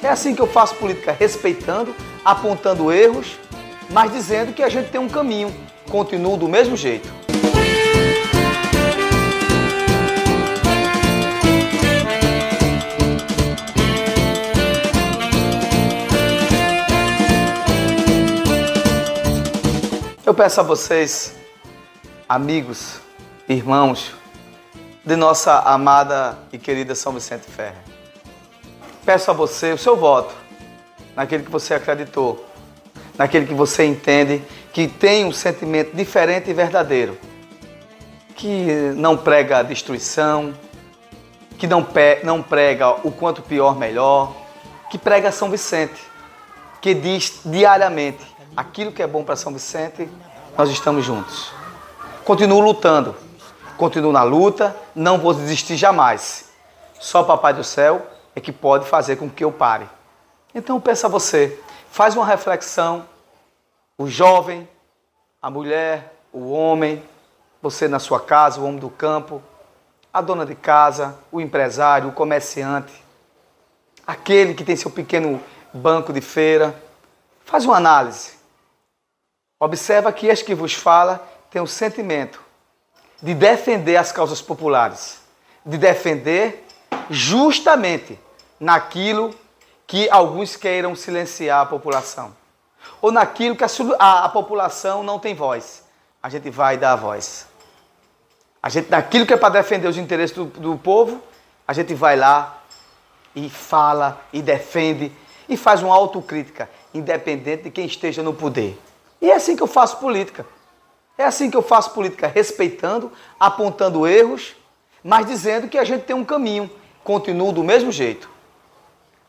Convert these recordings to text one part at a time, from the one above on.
É assim que eu faço política, respeitando, apontando erros, mas dizendo que a gente tem um caminho. Continuo do mesmo jeito. Eu peço a vocês, amigos, irmãos, de nossa amada e querida São Vicente Ferre. Peço a você o seu voto naquele que você acreditou, naquele que você entende que tem um sentimento diferente e verdadeiro, que não prega a destruição, que não, não prega o quanto pior melhor, que prega São Vicente, que diz diariamente aquilo que é bom para São Vicente, nós estamos juntos. Continuo lutando continuo na luta, não vou desistir jamais. Só Papai do Céu é que pode fazer com que eu pare. Então pensa você, faz uma reflexão, o jovem, a mulher, o homem, você na sua casa, o homem do campo, a dona de casa, o empresário, o comerciante, aquele que tem seu pequeno banco de feira. Faz uma análise. Observa que este que vos fala tem um sentimento de defender as causas populares, de defender justamente naquilo que alguns queiram silenciar a população, ou naquilo que a, a, a população não tem voz. A gente vai dar a voz. A gente, naquilo que é para defender os interesses do, do povo, a gente vai lá e fala e defende e faz uma autocrítica, independente de quem esteja no poder. E é assim que eu faço política. É assim que eu faço política, respeitando, apontando erros, mas dizendo que a gente tem um caminho. Continuo do mesmo jeito.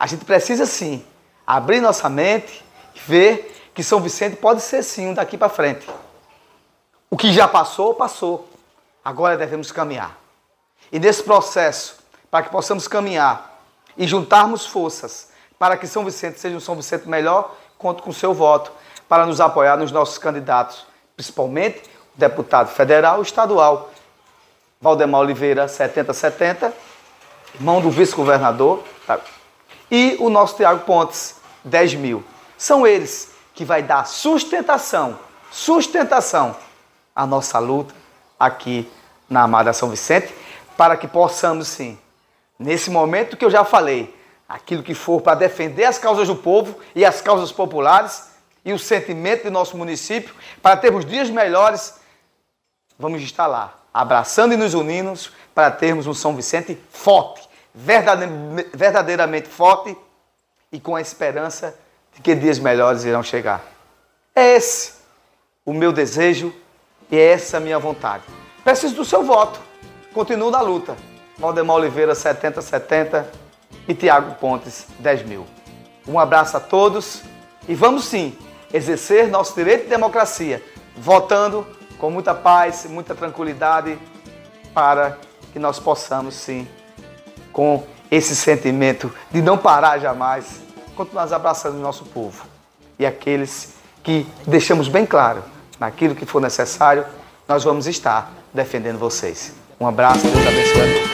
A gente precisa sim abrir nossa mente e ver que São Vicente pode ser sim um daqui para frente. O que já passou, passou. Agora devemos caminhar. E nesse processo, para que possamos caminhar e juntarmos forças para que São Vicente seja um São Vicente melhor, conto com o seu voto para nos apoiar nos nossos candidatos principalmente o deputado federal e estadual, Valdemar Oliveira, 7070, irmão do vice-governador? E o nosso Tiago Pontes, 10 mil. São eles que vai dar sustentação, sustentação à nossa luta aqui na Amada São Vicente, para que possamos sim, nesse momento que eu já falei, aquilo que for para defender as causas do povo e as causas populares, e o sentimento do nosso município, para termos dias melhores, vamos estar lá, abraçando e nos unindo para termos um São Vicente forte, verdadeiramente forte e com a esperança de que dias melhores irão chegar. É esse o meu desejo e é essa a minha vontade. Preciso do seu voto. Continuo na luta. Valdemar Oliveira, 7070 e Tiago Pontes, 10 mil. Um abraço a todos e vamos sim exercer nosso direito de democracia, votando com muita paz, muita tranquilidade, para que nós possamos, sim, com esse sentimento de não parar jamais, continuar abraçando o nosso povo e aqueles que deixamos bem claro, naquilo que for necessário, nós vamos estar defendendo vocês. Um abraço, Deus abençoe.